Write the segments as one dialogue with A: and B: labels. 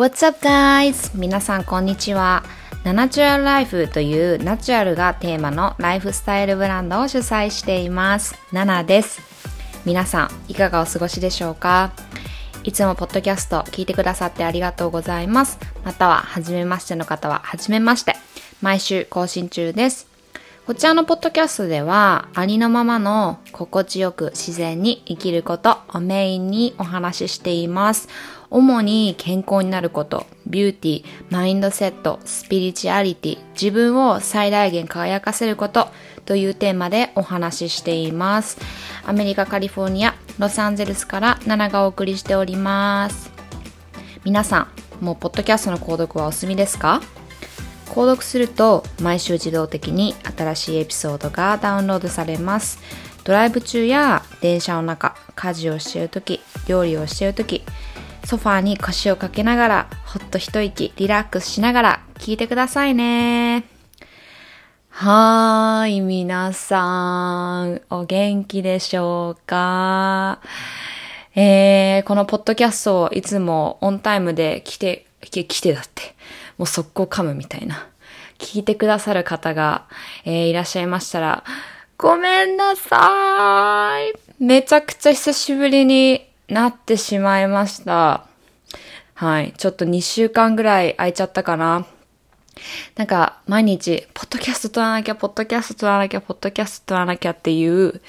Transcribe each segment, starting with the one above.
A: What's up guys? 皆さんこんにちは。ナナチュラルライフというナチュラルがテーマのライフスタイルブランドを主催しています。ナナです。皆さんいかがお過ごしでしょうか？いつもポッドキャスト聞いてくださってありがとうございます。または、初めましての方は、初めまして。毎週更新中です。こちらのポッドキャストでは、ありのままの心地よく自然に生きることをメインにお話ししています。主に健康になること、ビューティー、マインドセット、スピリチュアリティ、自分を最大限輝かせることというテーマでお話ししています。アメリカ・カリフォルニア、ロサンゼルスからナナがお送りしております。皆さん、もうポッドキャストの購読はお済みですか？購読すると毎週自動的に新しいエピソードがダウンロードされます。ドライブ中や電車の中、家事をしているとき、料理をしているとき、ソファーに腰をかけながら、ほっと一息、リラックスしながら聞いてくださいね。はーい、皆さん、お元気でしょうか？えー、このポッドキャストをいつもオンタイムで来て、来てだって、もう速攻噛むみたいな。聞いてくださる方が、えーいらっしゃいましたら、ごめんなさい。めちゃくちゃ久しぶりになってしまいました。はい。ちょっと2週間ぐらい空いちゃったかな。なんか、毎日、ポッドキャスト撮らなきゃ、ポッドキャスト撮らなきゃ、ポッドキャスト撮らなきゃっていう、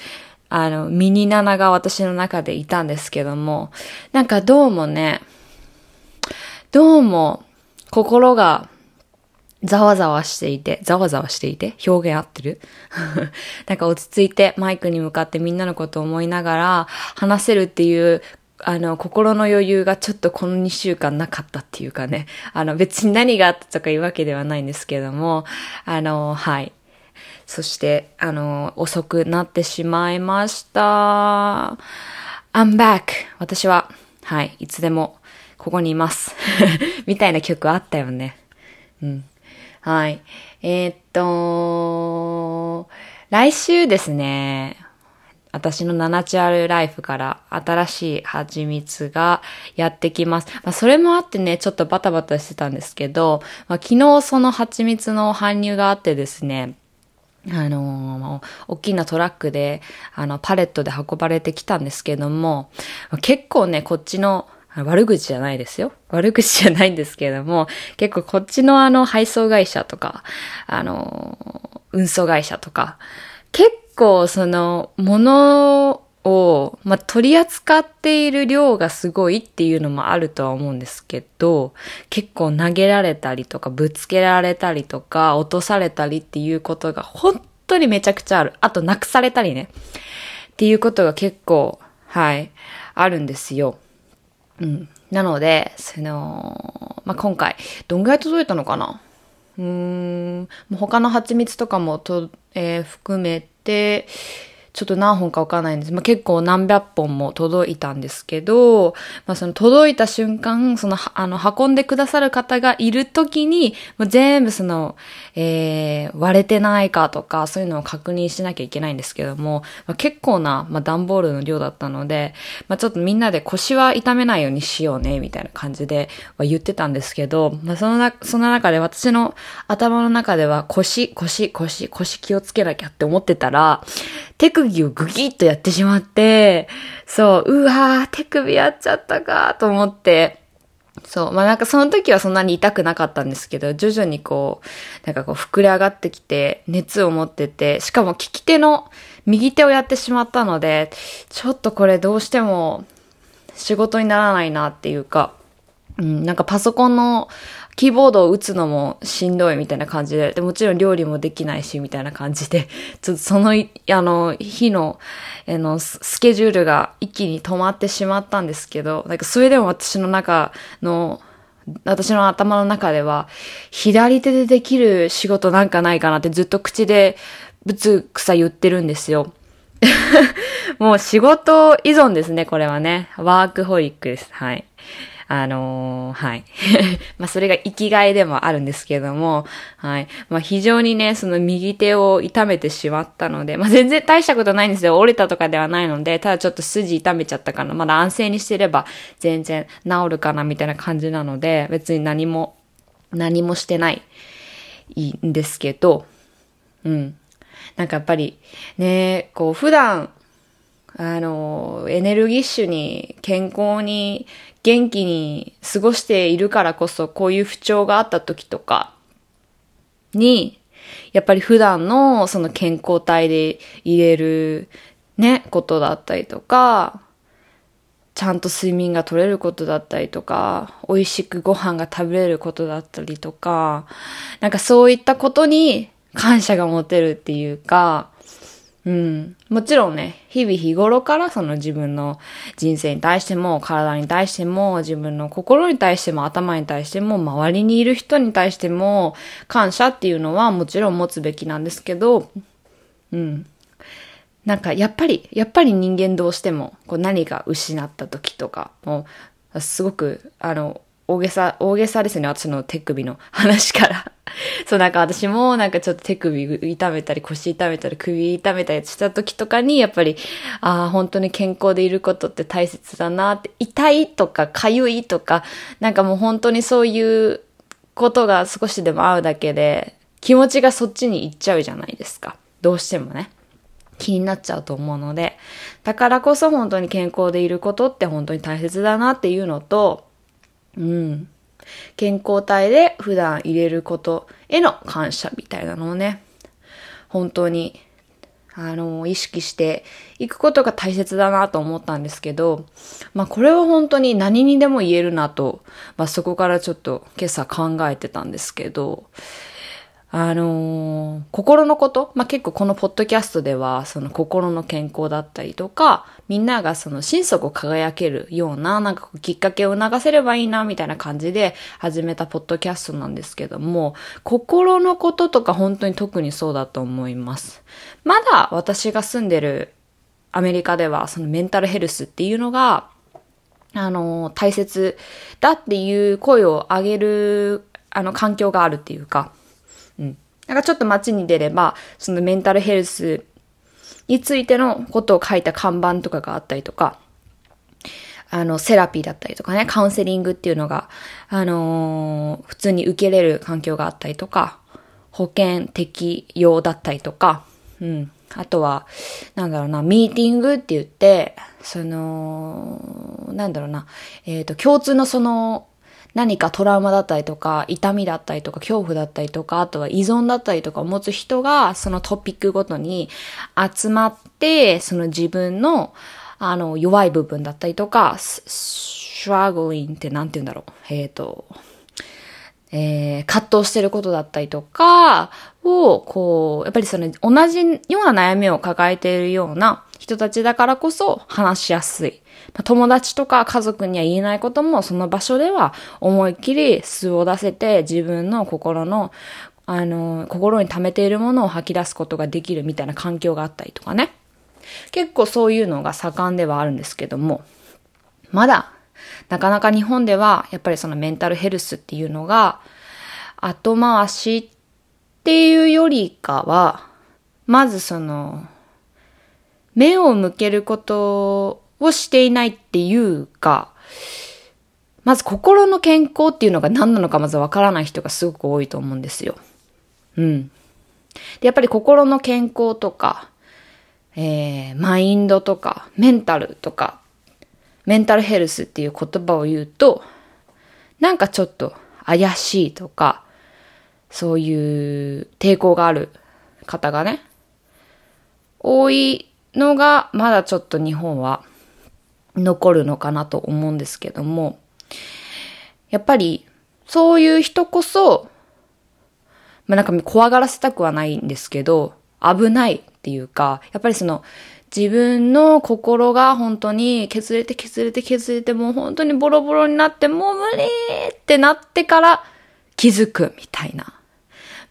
A: あの、ミニナナが私の中でいたんですけども、なんかどうもね、どうも、心が、ざわざわしていて、ざわざわしていて、表現合ってる？なんか落ち着いてマイクに向かってみんなのことを思いながら話せるっていう、あの、心の余裕がちょっとこの2週間なかったっていうかね、あの、別に何があったとかいうわけではないんですけども、あの、はい。そして、あの、遅くなってしまいました。I'm back! 私は、はい、いつでもここにいます。みたいな曲あったよね。うん。はい。えーっと、来週ですね、私のナナチュラルライフから新しい蜂蜜がやってきます。まあ、それもあってね、ちょっとバタバタしてたんですけど、まあ、昨日その蜂蜜の搬入があってですね、あのー大きなトラックで、あの、パレットで運ばれてきたんですけども、結構ね、こっちの、悪口じゃないですよ。悪口じゃないんですけれども、結構こっちのあの配送会社とか、あの、運送会社とか、結構その、物を、まあ、取り扱っている量がすごいっていうのもあるとは思うんですけど、結構投げられたりとか、ぶつけられたりとか、落とされたりっていうことが本当にめちゃくちゃある。あと、なくされたりね。っていうことが結構、はい、あるんですよ。うん。なので、その、まあ、今回、どんぐらい届いたのかな？うーん、他の蜂蜜とかもと、えー含めて、ちょっと何本かわかんないんです。まあ、結構何百本も届いたんですけど、まあ、その届いた瞬間、その、あの、運んでくださる方がいるときに、もう全部その、えー、割れてないかとか、そういうのを確認しなきゃいけないんですけども、まあ、結構な、まあ、段ボールの量だったので、まあ、ちょっとみんなで腰は痛めないようにしようね、みたいな感じでは言ってたんですけど、まあ、そのな、その中で私の頭の中では腰、腰、腰、腰気をつけなきゃって思ってたら、手首をグギッとやってしまって、そう、うわー、手首やっちゃったかと思って、そう。まあなんかその時はそんなに痛くなかったんですけど、徐々にこう、なんかこう膨れ上がってきて、熱を持ってて、しかも利き手の右手をやってしまったので、ちょっとこれどうしても仕事にならないなっていうか、うん、なんかパソコンのキーボードを打つのもしんどいみたいな感じで、でもちろん料理もできないしみたいな感じで、ちょっとその、あの、日の、あの、ススケジュールが一気に止まってしまったんですけど、なんかそれでも私の中の、私の頭の中では、左手でできる仕事なんかないかなってずっと口でぶつくさ言ってるんですよ。もう仕事依存ですね、これはね。ワークホリックです。はい。あのー、はい。まあ、それが生きがいでもあるんですけども、はい。まあ、非常にね、その右手を痛めてしまったので、まあ、全然大したことないんですよ。折れたとかではないので、ただちょっと筋痛めちゃったかな。まだ安静にしてれば全然治るかな、みたいな感じなので、別に何も、何もしてない、いいんですけど、うん。なんかやっぱり、ね、こう、普段、あの、エネルギッシュに、健康に、元気に過ごしているからこそ、こういう不調があった時とかに、やっぱり普段のその健康体で入れるね、ことだったりとか、ちゃんと睡眠が取れることだったりとか、美味しくご飯が食べれることだったりとか、なんかそういったことに感謝が持てるっていうか、うん。もちろんね、日々日頃からその自分の人生に対しても、体に対しても、自分の心に対しても、頭に対しても、周りにいる人に対しても、感謝っていうのはもちろん持つべきなんですけど、うん。なんかやっぱり、やっぱり人間どうしても、こう何か失った時とか、もう、すごく、あの、大げさ、大げさですね、私の手首の話から そう、なんか私もなんかちょっと手首痛めたり腰痛めたり首痛めたりした時とかに、やっぱり、ああ、本当に健康でいることって大切だなって、痛いとか痒いとか、なんかもう本当にそういうことが少しでも合うだけで、気持ちがそっちに行っちゃうじゃないですか。どうしてもね。気になっちゃうと思うので、だからこそ本当に健康でいることって本当に大切だなっていうのと、うん。健康体で普段入れることへの感謝みたいなのをね、本当に、あの、意識していくことが大切だなと思ったんですけど、まあこれは本当に何にでも言えるなと、まあそこからちょっと今朝考えてたんですけど、あのー、心のこと、まあ、結構このポッドキャストでは、その心の健康だったりとか、みんながその心底輝けるような、なんかきっかけを促せればいいな、みたいな感じで始めたポッドキャストなんですけども、心のこととか本当に特にそうだと思います。まだ私が住んでるアメリカでは、そのメンタルヘルスっていうのが、あの、大切だっていう声を上げる、あの、環境があるっていうか、うん。なんかちょっと街に出れば、そのメンタルヘルスについてのことを書いた看板とかがあったりとか、あの、セラピーだったりとかね、カウンセリングっていうのが、あのー、普通に受けれる環境があったりとか、保険適用だったりとか、うん。あとは、なんだろうな、ミーティングって言って、その、なんだろうな、えっ、ー、と、共通のその、何かトラウマだったりとか、痛みだったりとか、恐怖だったりとか、あとは依存だったりとかを持つ人が、そのトピックごとに集まって、その自分の、あの、弱い部分だったりとか、struggling って何て言うんだろう。えっ、ー、と、えー、葛藤してることだったりとかを、こう、やっぱりその同じような悩みを抱えているような人たちだからこそ話しやすい。友達とか家族には言えないこともその場所では思いっきり素を出せて自分の心のあの、心に溜めているものを吐き出すことができるみたいな環境があったりとかね。結構そういうのが盛んではあるんですけども、まだ、なかなか日本では、やっぱりそのメンタルヘルスっていうのが、後回しっていうよりかは、まずその、目を向けることをしていないっていうか、まず心の健康っていうのが何なのかまずわからない人がすごく多いと思うんですよ。うん。で、やっぱり心の健康とか、えー、マインドとか、メンタルとか、メンタルヘルスっていう言葉を言うと、なんかちょっと怪しいとか、そういう抵抗がある方がね、多いのが、まだちょっと日本は残るのかなと思うんですけども、やっぱり、そういう人こそ、まあなんか怖がらせたくはないんですけど、危ないっていうか、やっぱりその、自分の心が本当に削れて削れて削れてもう本当にボロボロになってもう無理ってなってから気づくみたいな。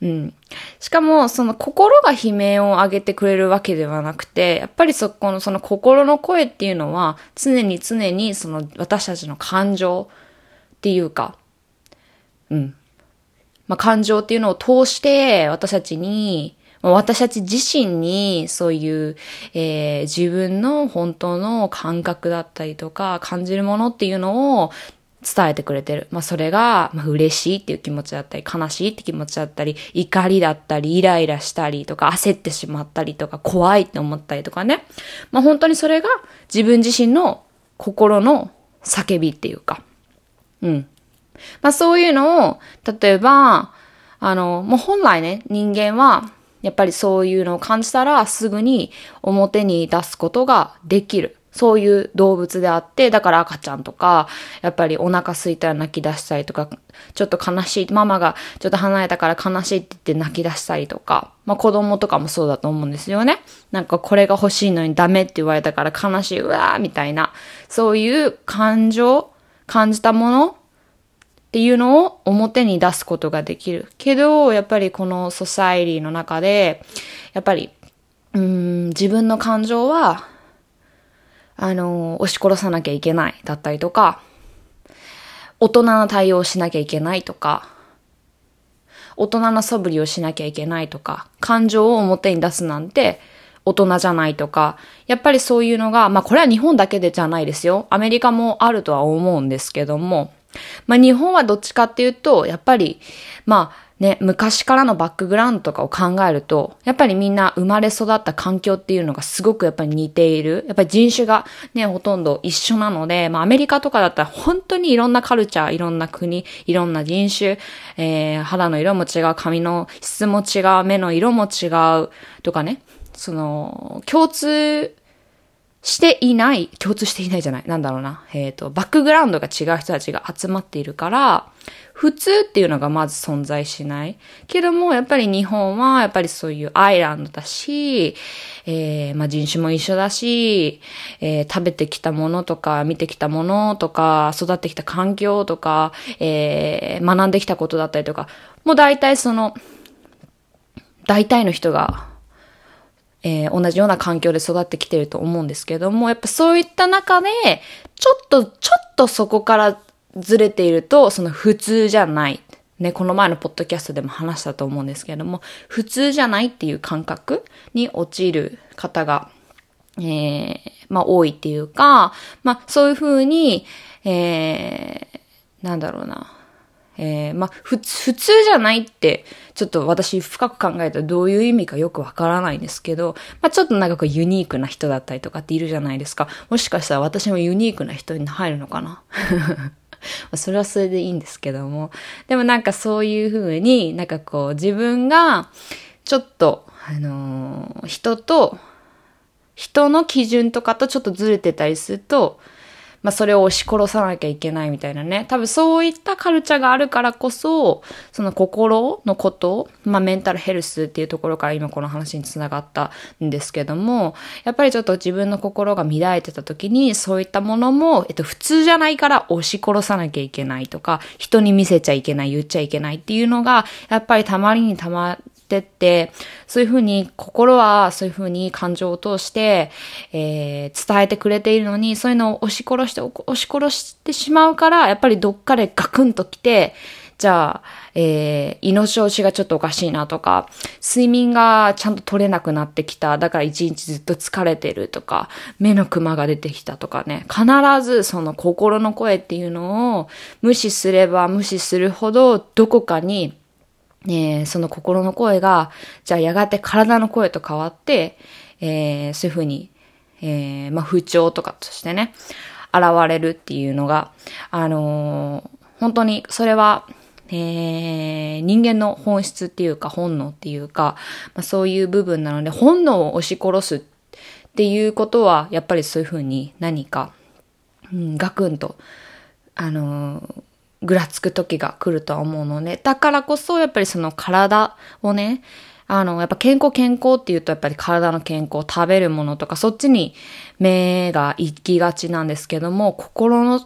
A: うん。しかも、その心が悲鳴を上げてくれるわけではなくて、やっぱりそこのその心の声っていうのは、常に常にその私たちの感情っていうか、うん。まあ、感情っていうのを通して私たちに、私たち自身にそういう、えー、自分の本当の感覚だったりとか感じるものっていうのを伝えてくれてる。まあそれが、まあ、嬉しいっていう気持ちだったり、悲しいって気持ちだったり、怒りだったり、イライラしたりとか、焦ってしまったりとか、怖いって思ったりとかね。まあ本当にそれが自分自身の心の叫びっていうか。うん。まあそういうのを、例えば、あの、もう本来ね、人間は、やっぱりそういうのを感じたらすぐに表に出すことができる。そういう動物であって、だから赤ちゃんとか、やっぱりお腹空いたら泣き出したりとか、ちょっと悲しい、ママがちょっと離れたから悲しいって言って泣き出したりとか、まあ子供とかもそうだと思うんですよね。なんかこれが欲しいのにダメって言われたから悲しい、うわーみたいな、そういう感情、感じたものっていうのを表に出すことができる。けど、やっぱりこのソサイリーの中で、やっぱり、うん、自分の感情は、あの、押し殺さなきゃいけないだったりとか、大人な対応をしなきゃいけないとか、大人な素振りをしなきゃいけないとか、感情を表に出すなんて大人じゃないとか、やっぱりそういうのが、まあこれは日本だけでじゃないですよ。アメリカもあるとは思うんですけども、まあ日本はどっちかっていうと、やっぱり、まあね、昔からのバックグラウンドとかを考えると、やっぱりみんな生まれ育った環境っていうのがすごくやっぱり似ている。やっぱり人種がね、ほとんど一緒なので、まあアメリカとかだったら本当にいろんなカルチャー、いろんな国、いろんな人種、えー、肌の色も違う、髪の質も違う、目の色も違うとかね、その、共通していない、共通していないじゃない、なんだろうな。えっ、ー、と、バックグラウンドが違う人たちが集まっているから、普通っていうのがまず存在しない。けども、やっぱり日本は、やっぱりそういうアイランドだし、えー、まあ人種も一緒だし、えー、食べてきたものとか、見てきたものとか、育ってきた環境とか、えー、学んできたことだったりとか、もう大体その、大体の人がえー、同じような環境で育ってきてると思うんですけども、やっぱそういった中で、ちょっと、ちょっとそこからずれていると、その普通じゃない。ね、この前のポッドキャストでも話したと思うんですけれども、普通じゃないっていう感覚に陥る方が、えー、まあ多いっていうか、まあそういうふうに、えー、なんだろうな。えー、まあ、普通じゃないって、ちょっと私深く考えたらどういう意味かよくわからないんですけど、まあ、ちょっとなんかこうユニークな人だったりとかっているじゃないですか。もしかしたら私もユニークな人に入るのかな？それはそれでいいんですけども。でもなんかそういう風に、なんかこう自分がちょっと、あのー、人と、人の基準とかとちょっとずれてたりすると、まあそれを押し殺さなきゃいけないみたいなね。多分そういったカルチャーがあるからこそ、その心のこと、まあメンタルヘルスっていうところから今この話につながったんですけども、やっぱりちょっと自分の心が乱れてた時に、そういったものも、えっと普通じゃないから押し殺さなきゃいけないとか、人に見せちゃいけない、言っちゃいけないっていうのが、やっぱりたまりにたまってって、そういうふうに心はそういうふうに感情を通して、えー、伝えてくれているのに、そういうのを押し殺して、押し殺してしまうから、やっぱりどっかでガクンと来て、じゃあ、えー、胃の調子がちょっとおかしいなとか、睡眠がちゃんと取れなくなってきた。だから一日ずっと疲れてるとか、目のクマが出てきたとかね。必ずその心の声っていうのを無視すれば無視するほどどこかにえー、その心の声が、じゃあやがて体の声と変わって、えー、そういうふうに、えー、まあ、不調とかとしてね、現れるっていうのが、あの、本当にそれは、えー、人間の本質っていうか本能っていうか、まあ、そういう部分なので、本能を押し殺すっていうことは、やっぱりそういうふうに何か、うん、ガクンと、あのぐらつく時が来るとは思うので、だからこそやっぱりその体をね、あの、やっぱ健康健康っていうとやっぱり体の健康、食べるものとかそっちに目が行きがちなんですけども、心の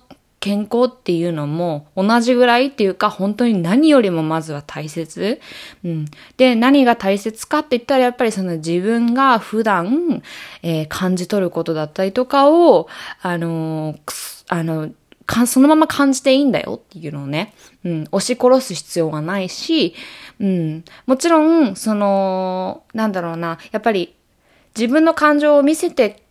A: 健康っていうのも同じぐらいっていうか本当に何よりもまずは大切。うん。で、何が大切かって言ったらやっぱりその自分が普段、えー、感じ取ることだったりとかを、あのー、あの、かそのまま感じていいんだよっていうのをね、うん、押し殺す必要はないし、うん、もちろん、その、なんだろうな、やっぱり自分の感情を見せて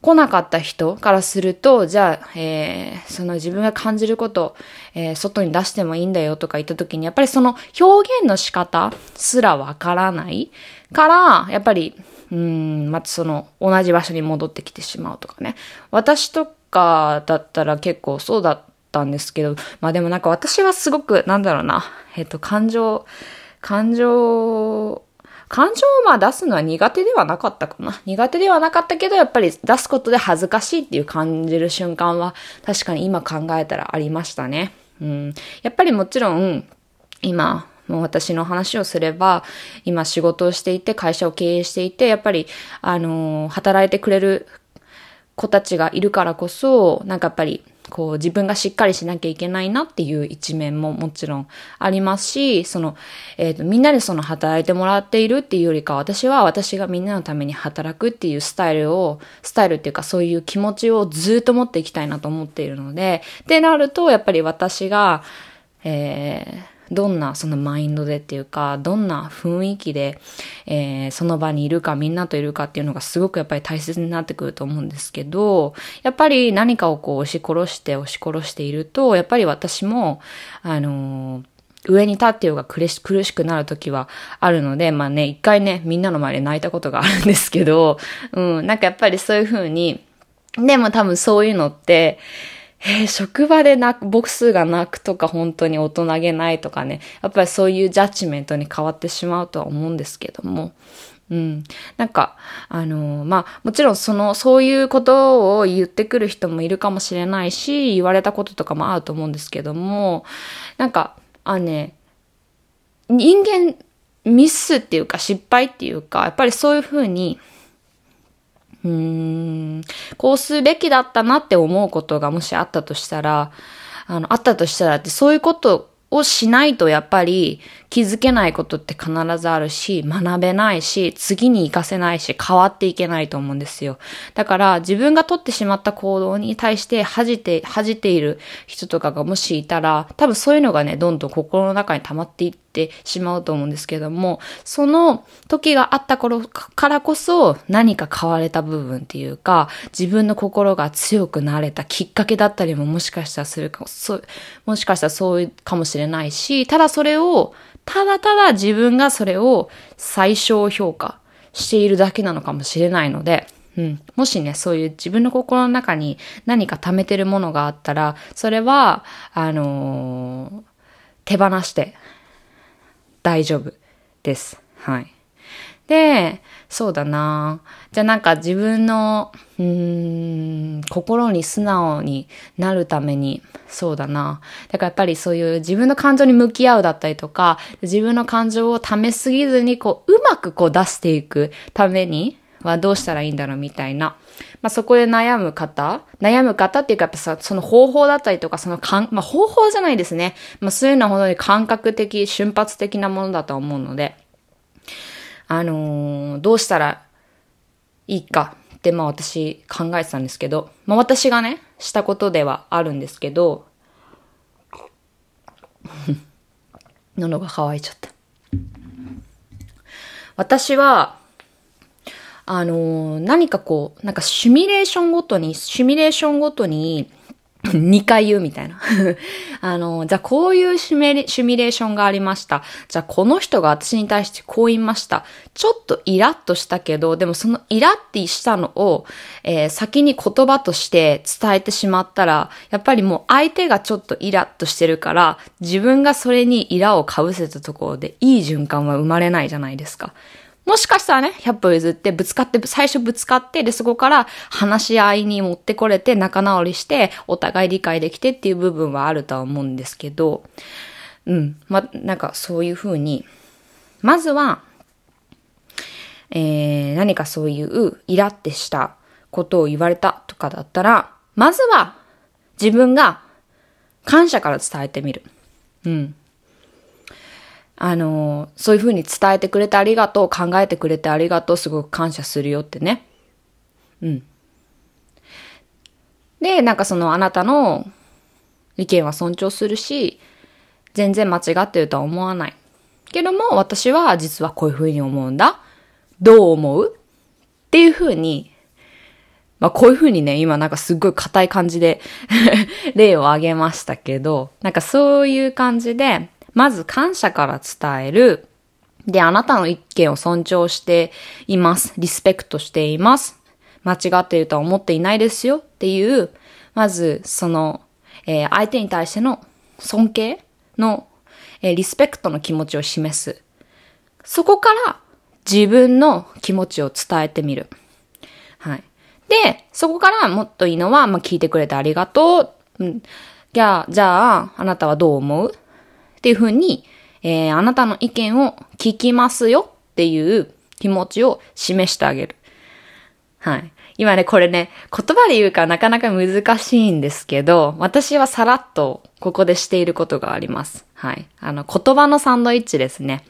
A: 来なかった人からすると、じゃあ、えー、その自分が感じること、えー、外に出してもいいんだよとか言った時に、やっぱりその表現の仕方すらわからないから、やっぱり、うん、またその同じ場所に戻ってきてしまうとかね。私とかだったら結構そうだったんですけど、まあでもなんか私はすごく、なんだろうな、えっ、と、感情、感情感情をまあ出すのは苦手ではなかったかな。苦手ではなかったけど、やっぱり出すことで恥ずかしいっていう感じる瞬間は確かに今考えたらありましたね。うん。やっぱりもちろん、今、もう私の話をすれば、今仕事をしていて、会社を経営していて、やっぱり、あのー、働いてくれる子たちがいるからこそ、なんかやっぱり、こう自分がしっかりしなきゃいけないなっていう一面ももちろんありますし、その、えっ、ー、と、みんなでその働いてもらっているっていうよりか、私は私がみんなのために働くっていうスタイルを、スタイルっていうかそういう気持ちをずっと持っていきたいなと思っているので、ってなると、やっぱり私が、えー、どんなそのマインドでっていうか、どんな雰囲気で、えー、その場にいるか、みんなといるかっていうのがすごくやっぱり大切になってくると思うんですけど、やっぱり何かをこう押し殺して押し殺していると、やっぱり私も、あのー上に立ってようが苦し苦しくなる時はあるので、まあね、一回ね、みんなの前で泣いたことがあるんですけど、うん、なんかやっぱりそういう風に、でも多分そういうのって、えー、職場で泣く、ボクスが泣くとか本当に大人げないとかね、やっぱりそういうジャッジメントに変わってしまうとは思うんですけども、うん。なんか、あのー、まあ、もちろんその、そういうことを言ってくる人もいるかもしれないし、言われたこととかもあると思うんですけども、なんか、あね、人間、ミスっていうか失敗っていうか、やっぱりそういうふうに、うーん、こうすべきだったなって思うことがもしあったとしたら、あの、あったとしたらって、そういうことをしないとやっぱり気づけないことって必ずあるし、学べないし、次に活かせないし、変わっていけないと思うんですよ。だから自分が取ってしまった行動に対して恥じて、恥じている人とかがもしいたら、多分そういうのがね、どんどん心の中に溜まっていってしまうと思うんですけども、その時があった頃からこそ何か変われた部分っていうか、自分の心が強くなれたきっかけだったりももしかしたらするかも、もしかしたらそういうかもしれないし、ただそれを、ただただ自分がそれを最小評価しているだけなのかもしれないので、うん。もしね、そういう自分の心の中に何か溜めてるものがあったら、それは、あのー、手放して大丈夫です。はい。で、そうだなじゃあなんか自分の、うーん、心に素直になるために、そうだなだからやっぱりそういう自分の感情に向き合うだったりとか、自分の感情を溜めすぎずに、こう、うまくこう出していくためにはどうしたらいいんだろうみたいな。まあそこで悩む方悩む方っていうかやっぱさ、その方法だったりとか、その感、まあ方法じゃないですね。まあそういうのは本当に感覚的、瞬発的なものだと思うので。あのー、どうしたらいいかってまあ私考えてたんですけど、まあ私がね、したことではあるんですけど、喉が乾いちゃった。私は、あのー、何かこう、なんかシミュレーションごとに、シミュレーションごとに、2回言うみたいな。あの、じゃあこういうシミュレーションがありました。じゃあこの人が私に対してこう言いました。ちょっとイラッとしたけど、でもそのイラッてしたのを、えー、先に言葉として伝えてしまったら、やっぱりもう相手がちょっとイラッとしてるから、自分がそれにイラをかぶせたところでいい循環は生まれないじゃないですか。もしかしたらね、100歩譲ってぶつかって、最初ぶつかって、で、そこから話し合いに持ってこれて仲直りして、お互い理解できてっていう部分はあるとは思うんですけど、うん。ま、なんかそういうふうに、まずは、えー、何かそういうイラってしたことを言われたとかだったら、まずは自分が感謝から伝えてみる。うん。あの、そういうふうに伝えてくれてありがとう、考えてくれてありがとう、すごく感謝するよってね。うん。で、なんかそのあなたの意見は尊重するし、全然間違ってるとは思わない。けども、私は実はこういうふうに思うんだ。どう思う？っていうふうに、まあこういうふうにね、今なんかすっごい硬い感じで 例を挙げましたけど、なんかそういう感じで、まず感謝から伝える。で、あなたの意見を尊重しています。リスペクトしています。間違っているとは思っていないですよっていう、まずその、えー、相手に対しての尊敬の、えー、リスペクトの気持ちを示す。そこから自分の気持ちを伝えてみる。はい。で、そこからもっといいのは、まあ、聞いてくれてありがとう。うん。じゃあ、じゃあ、あなたはどう思う？っていうふうに、えー、あなたの意見を聞きますよっていう気持ちを示してあげる。はい。今ね、これね、言葉で言うからなかなか難しいんですけど、私はさらっとここでしていることがあります。はい。あの、言葉のサンドイッチですね。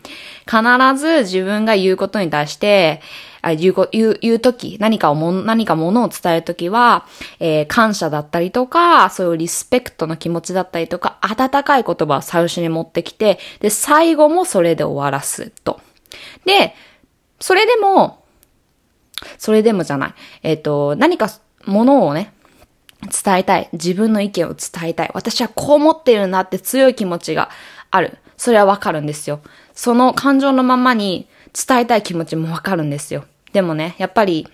A: 必ず自分が言うことに対して、あ言う、言う、言うとき、何かをも、何かものを伝えるときは、えー、感謝だったりとか、そういうリスペクトの気持ちだったりとか、温かい言葉を最初に持ってきて、で、最後もそれで終わらすと。で、それでも、それでもじゃない。えっ、ー、と、何かものをね、伝えたい。自分の意見を伝えたい。私はこう思ってるんだって強い気持ちがある。それはわかるんですよ。その感情のままに伝えたい気持ちもわかるんですよ。でもね、やっぱり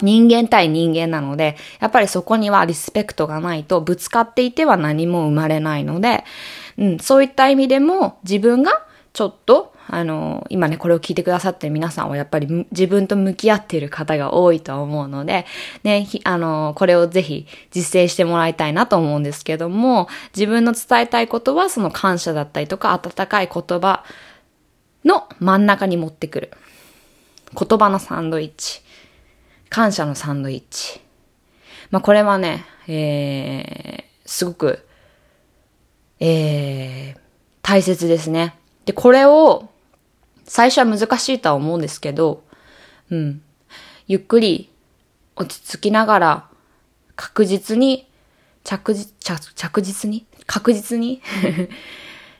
A: 人間対人間なので、やっぱりそこにはリスペクトがないとぶつかっていては何も生まれないので、うん、そういった意味でも自分がちょっとあの、今ね、これを聞いてくださってる皆さんはやっぱり自分と向き合っている方が多いと思うので、ね、あの、これをぜひ実践してもらいたいなと思うんですけども、自分の伝えたいことはその感謝だったりとか温かい言葉の真ん中に持ってくる。言葉のサンドイッチ。感謝のサンドイッチ。まあ、これはね、えー、すごく、えー、大切ですね。で、これを最初は難しいとは思うんですけど、うん。ゆっくり落ち着きながら確実に着実、着実に確実に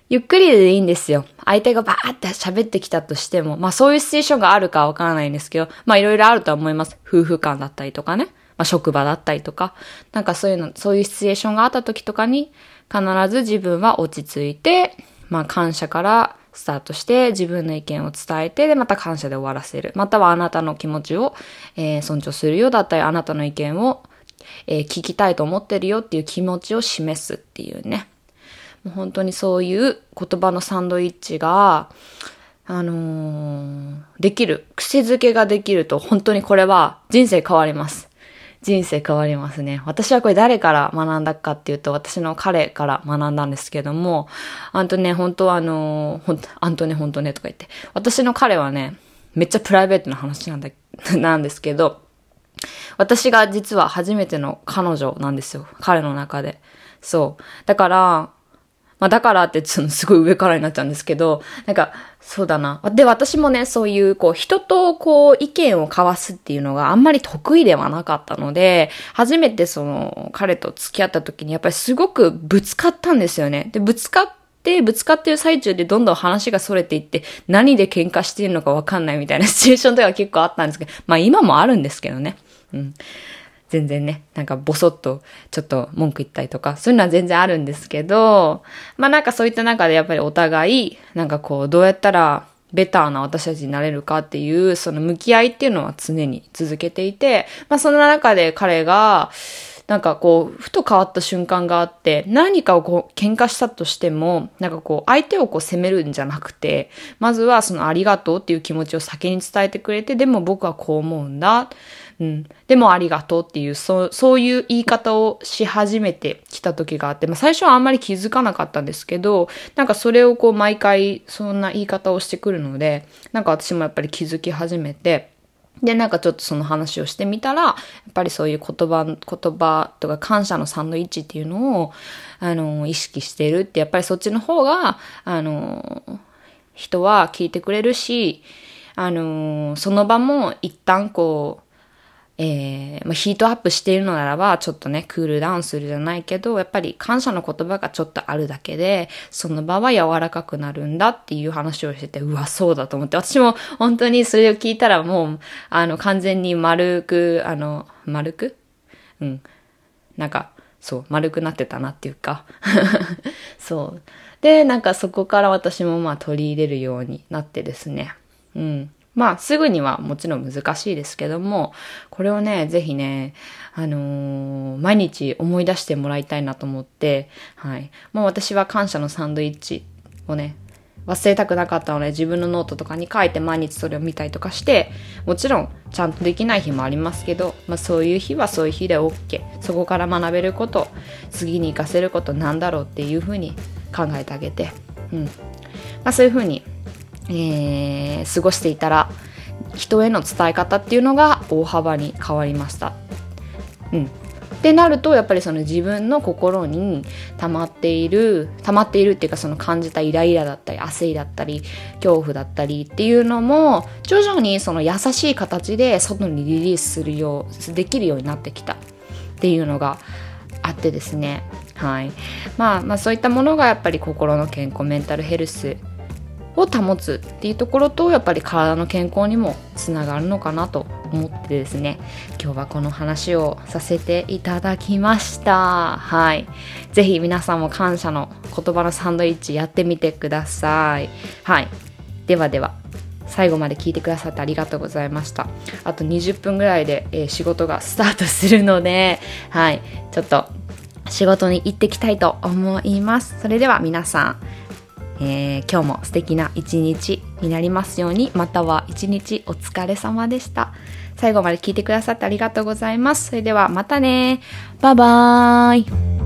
A: ゆっくりでいいんですよ。相手がバーって喋ってきたとしても、まあそういうシチュエーションがあるかわからないんですけど、まあいろいろあるとは思います。夫婦間だったりとかね。まあ職場だったりとか。なんかそういうの、そういうシチュエーションがあった時とかに、必ず自分は落ち着いて、まあ感謝からスタートして自分の意見を伝えて、で、また感謝で終わらせる。またはあなたの気持ちを、えー、尊重するよだったり、あなたの意見を、えー、聞きたいと思ってるよっていう気持ちを示すっていうね。もう本当にそういう言葉のサンドイッチが、あのー、できる。癖づけができると本当にこれは人生変わります。人生変わりますね。私はこれ誰から学んだかっていうと、私の彼から学んだんですけども、あんとね、本当はあの、ほんと、あんとね、ほんとねとか言って、私の彼はね、めっちゃプライベートな話なんだ、なんですけど、私が実は初めての彼女なんですよ。彼の中で。そう。だから、まあだからってちょっとすごい上からになっちゃうんですけど、なんか、そうだな。で、私もね、そういう、こう、人と、こう、意見を交わすっていうのがあんまり得意ではなかったので、初めてその、彼と付き合った時に、やっぱりすごくぶつかったんですよね。で、ぶつかって、ぶつかってる最中でどんどん話が逸れていって、何で喧嘩してるのかわかんないみたいなシチュエーションとか結構あったんですけど、まあ今もあるんですけどね。うん。全然ね、なんかボソッとちょっと文句言ったりとか、そういうのは全然あるんですけど、まあなんかそういった中でやっぱりお互い、なんかこう、どうやったらベターな私たちになれるかっていう、その向き合いっていうのは常に続けていて、まあその中で彼が、なんかこう、ふと変わった瞬間があって、何かをこう、喧嘩したとしても、なんかこう、相手をこう責めるんじゃなくて、まずはそのありがとうっていう気持ちを先に伝えてくれて、でも僕はこう思うんだ。うん。でもありがとうっていう、そう、そういう言い方をし始めてきた時があって、まあ最初はあんまり気づかなかったんですけど、なんかそれをこう毎回そんな言い方をしてくるので、なんか私もやっぱり気づき始めて、で、なんかちょっとその話をしてみたら、やっぱりそういう言葉、言葉とか感謝のサンドイッチっていうのを、あの、意識してるって、やっぱりそっちの方が、あの、人は聞いてくれるし、あの、その場も一旦こう、えー、まあ、ヒートアップしているのならば、ちょっとね、クールダウンするじゃないけど、やっぱり感謝の言葉がちょっとあるだけで、その場は柔らかくなるんだっていう話をしてて、うわ、そうだと思って、私も本当にそれを聞いたらもう、あの、完全に丸く、あの、丸く？うん。なんか、そう、丸くなってたなっていうか。そう。で、なんかそこから私もまあ取り入れるようになってですね。うん。まあ、すぐにはもちろん難しいですけども、これをね、ぜひね、あのー、毎日思い出してもらいたいなと思って、はい。もう私は感謝のサンドイッチをね、忘れたくなかったので自分のノートとかに書いて毎日それを見たりとかして、もちろんちゃんとできない日もありますけど、まあそういう日はそういう日で OK。そこから学べること、次に活かせることなんだろうっていうふうに考えてあげて、うん。まあそういうふうにえー、過ごしていたら人への伝え方っていうのが大幅に変わりました。うん、ってなるとやっぱりその自分の心に溜まっている溜まっているっていうかその感じたイライラだったり焦りだったり恐怖だったりっていうのも徐々にその優しい形で外にリリースするようできるようになってきた。っていうのがあってですね。はい。まあまあそういったものがやっぱり心の健康メンタルヘルスを保つっていうところとやっぱり体の健康にもつながるのかなと思ってですね今日はこの話をさせていただきました。はい。是非皆さんも感謝の言葉のサンドイッチやってみてください。はい。ではでは最後まで聞いてくださってありがとうございました。あと20分ぐらいで、えー、仕事がスタートするのではい。ちょっと仕事に行ってきたいと思います。それでは皆さんえー、今日も素敵な一日になりますようにまたは一日お疲れ様でした。最後まで聞いてくださってありがとうございます。それではまたねバイバーイ。